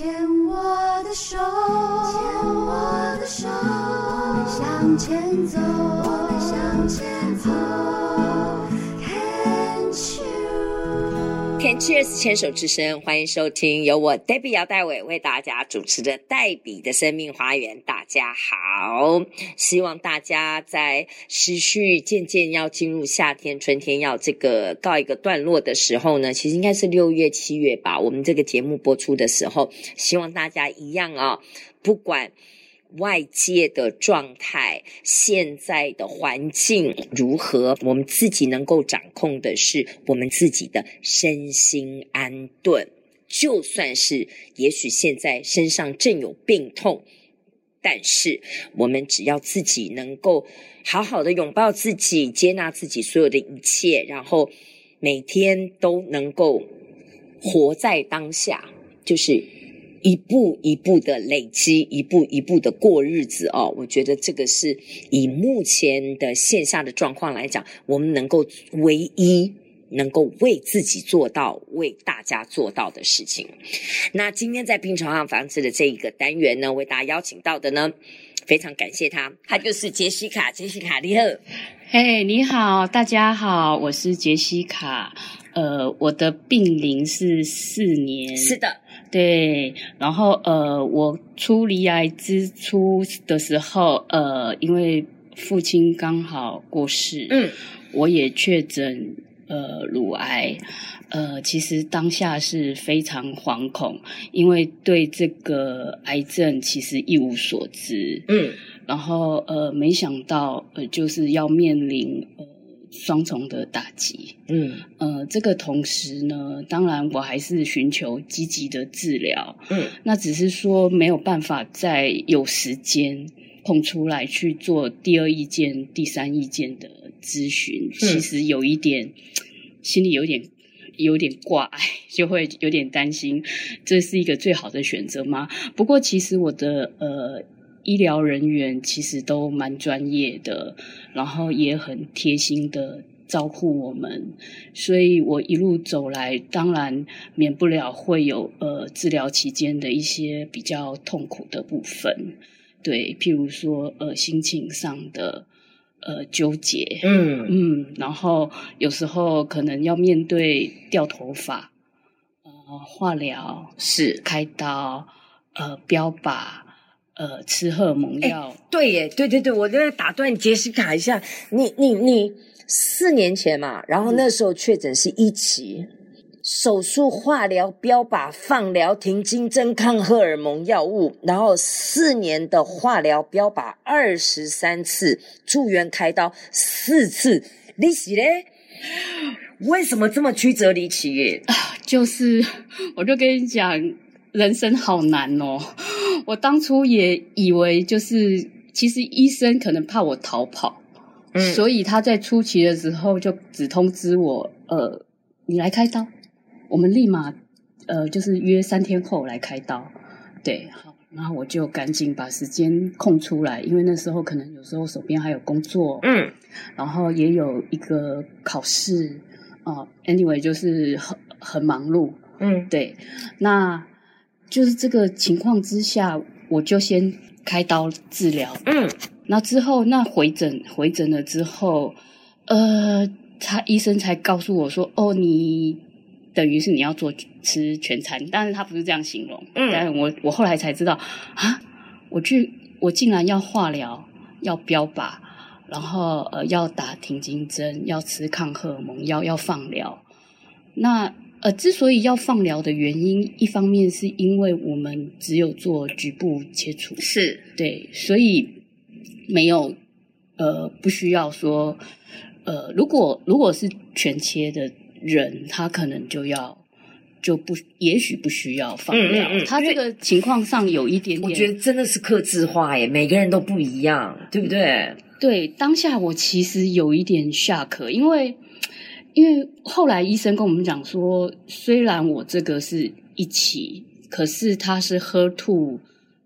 牵我的手，牵我的手，我们向前走，Cheers 牵手之声，欢迎收听由我 Debbie 姚代伟为大家主持的黛比的生命花园。大家好，希望大家在时序渐渐要进入夏天、春天要这个告一个段落的时候呢，其实应该是六月、七月吧。我们这个节目播出的时候，希望大家一样啊、不管。外界的状态，现在的环境如何？我们自己能够掌控的是我们自己的身心安顿。就算是也许现在身上正有病痛，但是我们只要自己能够好好的拥抱自己，接纳自己所有的一切，然后每天都能够活在当下，就是。一步一步的累积，一步一步的过日子哦。我觉得这个是以目前的线下的状况来讲，我们能够唯一能够为自己做到、为大家做到的事情。那今天在病床上房子的这一个单元呢，为大家邀请到的呢，非常感谢他，他就是杰西卡。杰西卡，你好，嘿，你好，大家好，我是杰西卡。呃，我的病龄是四年，是的。对，然后呃，我出离癌之初的时候，呃，因为父亲刚好过世，嗯，我也确诊呃乳癌，呃，其实当下是非常惶恐，因为对这个癌症其实一无所知，嗯，然后呃，没想到呃，就是要面临呃。双重的打击，嗯，呃，这个同时呢，当然我还是寻求积极的治疗，嗯，那只是说没有办法再有时间空出来去做第二意见、第三意见的咨询，嗯，其实有一点心里有点有点挂碍，就会有点担心，这是一个最好的选择吗？不过其实我的呃。医疗人员其实都蛮专业的，然后也很贴心的照顾我们，所以我一路走来，当然免不了会有呃治疗期间的一些比较痛苦的部分，对，譬如说呃心情上的呃纠结，嗯。嗯，然后有时候可能要面对掉头发，呃化疗是。开刀，呃标靶。呃，吃荷尔蒙药，欸，对耶，对对对，我在打断杰西卡一下，你你你四年前嘛，然后那时候确诊是一期，嗯、手术、化疗、标靶、放疗、停经针、抗荷尔蒙药物，然后四年的化疗、标靶二十三次，住院开刀四次，你是嘞？为什么这么曲折离奇耶？啊，就是，我就跟你讲。人生好难哦！我当初也以为就是，其实医生可能怕我逃跑，嗯，所以他在初期的时候就只通知我，呃，你来开刀，我们立马，呃，就是约三天后来开刀。对，好，然后我就赶紧把时间空出来，因为那时候可能有时候手边还有工作，嗯，然后也有一个考试，啊，呃，anyway 就是很很忙碌，嗯，对，那。就是这个情况之下，我就先开刀治疗。嗯，那之后那回诊回诊了之后，呃，他医生才告诉我说：“哦，你等于是你要做吃全餐。”但是他不是这样形容。嗯，但我我后来才知道啊，我去我竟然要化疗，要标靶，然后呃要打停经针，要吃抗荷尔蒙药，要放疗。那。呃，之所以要放疗的原因，一方面是因为我们只有做局部切除，是对，所以没有呃不需要说呃，如果如果是全切的人，他可能就要就不也许不需要放疗。嗯嗯嗯，他这个情况上有一点点，我觉得真的是克制化耶，每个人都不一样，对不对？对，当下我其实有一点 shock，因为。因为后来医生跟我们讲说，虽然我这个是一起，可是他是 HER2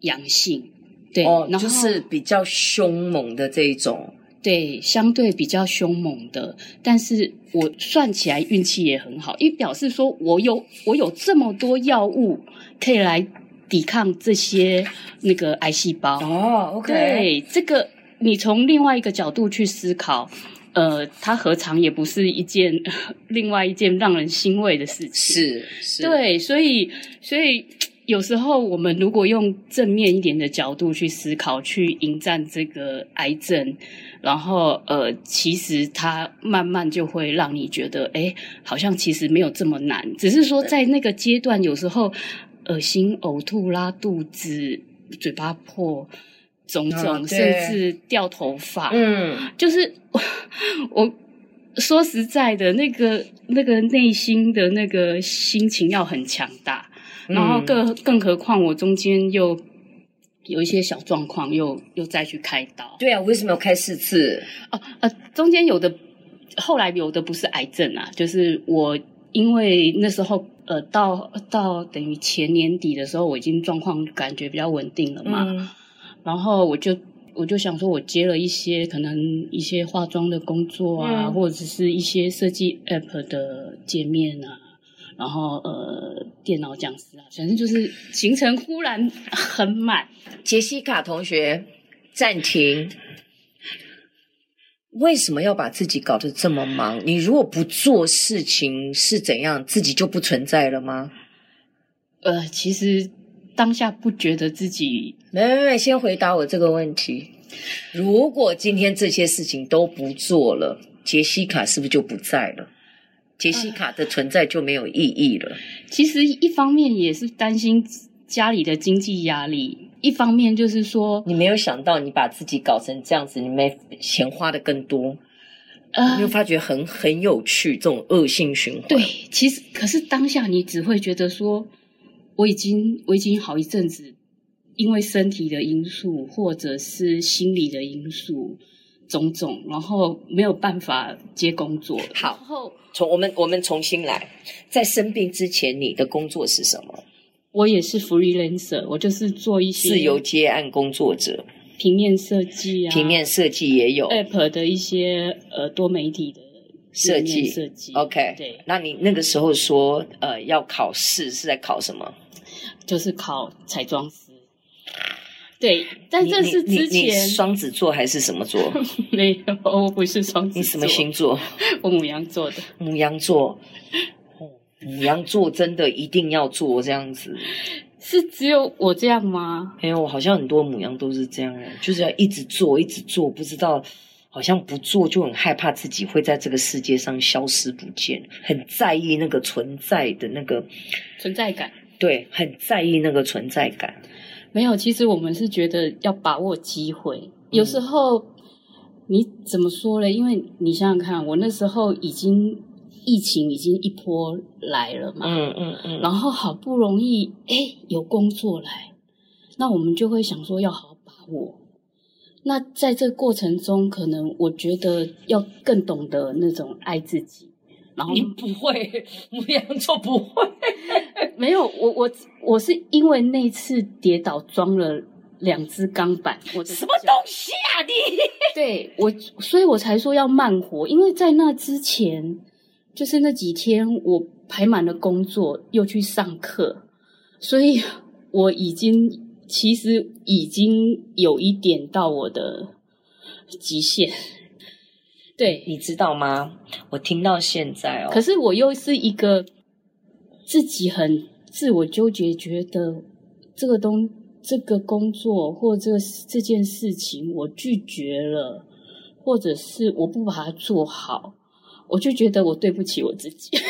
阳性，对，哦，然后就是比较凶猛的这一种，对，相对比较凶猛的。但是我算起来运气也很好，因为表示说我有我有这么多药物可以来抵抗这些那个癌细胞。哦，OK，对，这个你从另外一个角度去思考，呃，它何尝也不是一件 另外一件让人欣慰的事情？是，是，对，所以，所以。有时候，我们如果用正面一点的角度去思考，去迎战这个癌症，然后呃，其实它慢慢就会让你觉得，哎，好像其实没有这么难。只是说，在那个阶段，有时候恶心、呕吐、拉肚子、嘴巴破、肿肿，哦、甚至掉头发。嗯，就是我，我说实在的，那个那个内心的那个心情要很强大。然后更更何况我中间又有一些小状况，又又再去开刀。对啊，为什么要开四次？哦，呃，中间有的后来有的不是癌症啊，就是我因为那时候呃到到等于前年底的时候，我已经状况感觉比较稳定了嘛。嗯。然后我就我就想说，我接了一些可能一些化妆的工作啊，嗯。或者是一些设计 app 的界面啊。然后呃，电脑讲师啊，反正就是行程忽然很满。杰西卡同学，暂停。为什么要把自己搞得这么忙？你如果不做事情是怎样？自己就不存在了吗？呃，其实当下不觉得自己。没没没，先回答我这个问题。如果今天这些事情都不做了，杰西卡是不是就不在了？洁西卡的存在就没有意义了。其实一方面也是担心家里的经济压力，一方面就是说你没有想到你把自己搞成这样子，你没钱花的更多。呃，你有发觉很很有趣这种恶性循环。对，其实可是当下你只会觉得说，我已经我已经好一阵子，因为身体的因素或者是心理的因素。种种，然后没有办法接工作。好，然后从我们我们重新来，在生病之前，你的工作是什么？我也是 freelancer，我就是做一些自由接案工作者，平面设计啊，平面设计也有 app 的一些呃多媒体的设计设计。OK，对，那你那个时候说呃要考试是在考什么？就是考彩妆师。对，但这是之前双子座还是什么座？没有，我不是双子座。你什么星座？我母羊座的。母羊座，母羊座真的一定要做这样子？是只有我这样吗？没有，好像很多母羊都是这样，就是要一直做，一直做，不知道好像不做就很害怕自己会在这个世界上消失不见，很在意那个存在的那个存在感。对，很在意那个存在感。没有，其实我们是觉得要把握机会。有时候你怎么说呢？因为你想想看，我那时候已经疫情已经一波来了嘛，嗯嗯嗯，然后好不容易诶有工作来，那我们就会想说要好好把握。那在这个过程中，可能我觉得要更懂得那种爱自己。然后你不会，牡羊座不会。没有，我我我是因为那次跌倒装了两只钢板。我什么东西啊你？对我，所以我才说要慢活，因为在那之前，就是那几天我排满了工作，又去上课，所以我已经其实已经有一点到我的极限。对，你知道吗？我听到现在哦，可是我又是一个自己很自我纠结，觉得这个东这个工作或这这件事情我拒绝了，或者是我不把它做好，我就觉得我对不起我自己。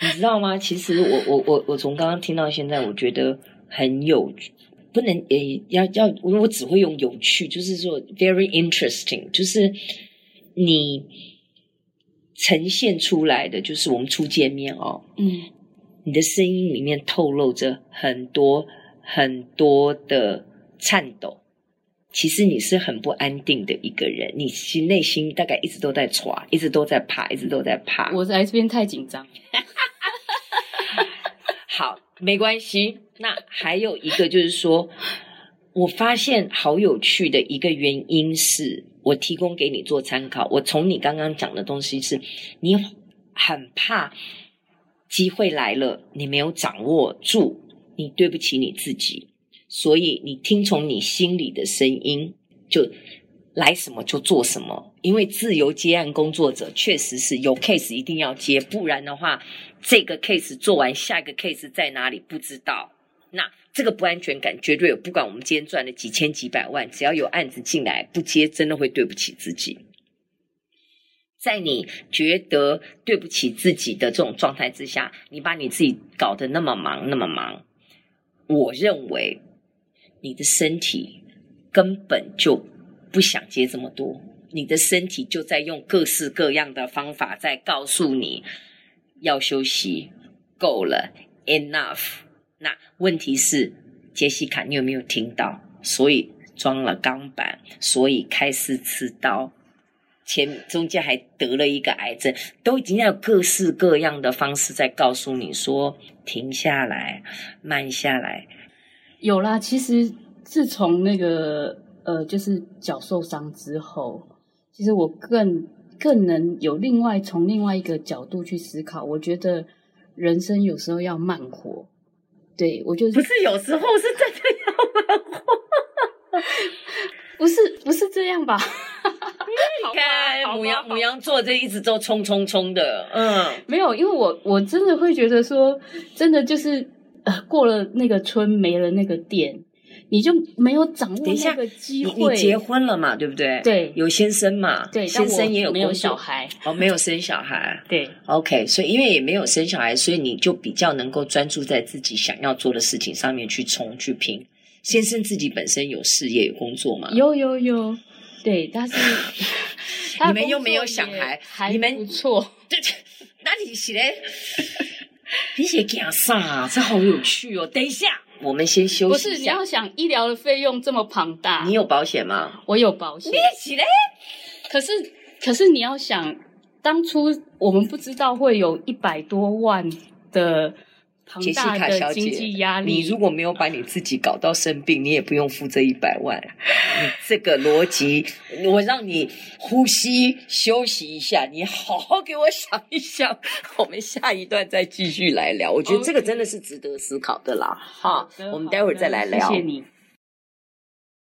你知道吗？其实我我我我从刚刚听到现在，我觉得很有趣。不能诶，要要我我只会用有趣，就是说 very interesting，就是你呈现出来的，就是我们初见面哦，嗯，你的声音里面透露着很多很多的颤抖，其实你是很不安定的一个人，你其实内心大概一直都在抓，一直都在怕，一直都在怕。我在这边太紧张。好，没关系。那还有一个就是说，我发现好有趣的一个原因是，我提供给你做参考。我从你刚刚讲的东西是，你很怕机会来了，你没有掌握住，你对不起你自己。所以你听从你心里的声音，就来什么就做什么。因为自由接案工作者确实是有 case 一定要接，不然的话，这个 case 做完，下一个 case 在哪里不知道。那这个不安全感绝对有，不管我们今天赚了几千几百万，只要有案子进来不接，真的会对不起自己。在你觉得对不起自己的这种状态之下，你把你自己搞得那么忙那么忙，我认为你的身体根本就不想接这么多，你的身体就在用各式各样的方法在告诉你要休息，够了，enough。那问题是，杰西卡，你有没有听到？所以装了钢板，所以开始刺刀，前中间还得了一个癌症，都已经要各式各样的方式在告诉你说停下来，慢下来。有啦，其实自从那个呃，就是脚受伤之后，其实我更更能有另外从另外一个角度去思考。我觉得人生有时候要慢活。对，我就不是有时候是真的要哈哈哈，不是不是这样吧？你看，母羊母羊座这一直都冲冲冲的，嗯，没有，因为我我真的会觉得说，真的就是呃，过了那个村没了那个店。你就没有掌握那个机会。你你结婚了嘛？对不对？对，有先生嘛？对，先生也有没有小孩哦，没有生小孩。对，OK，所以因为也没有生小孩，所以你就比较能够专注在自己想要做的事情上面去冲去拼。先生自己本身有事业有工作嘛？有有有，对，但是 你们又没有小孩，你们不错。对，那你写嘞？你写干啥？这好有趣哦！等一下。我们先休息。不是，你要想医疗的费用这么庞大，你有保险吗？我有保险。你起来。可是，可是你要想，当初我们不知道会有一百多万的。洁西卡小姐，你如果没有把你自己搞到生病，你也不用付这一百万。你这个逻辑，我让你呼吸休息一下，你好好给我想一想。我们下一段再继续来聊。我觉得这个真的是值得思考的啦。好，我们待会儿再来聊。谢谢你。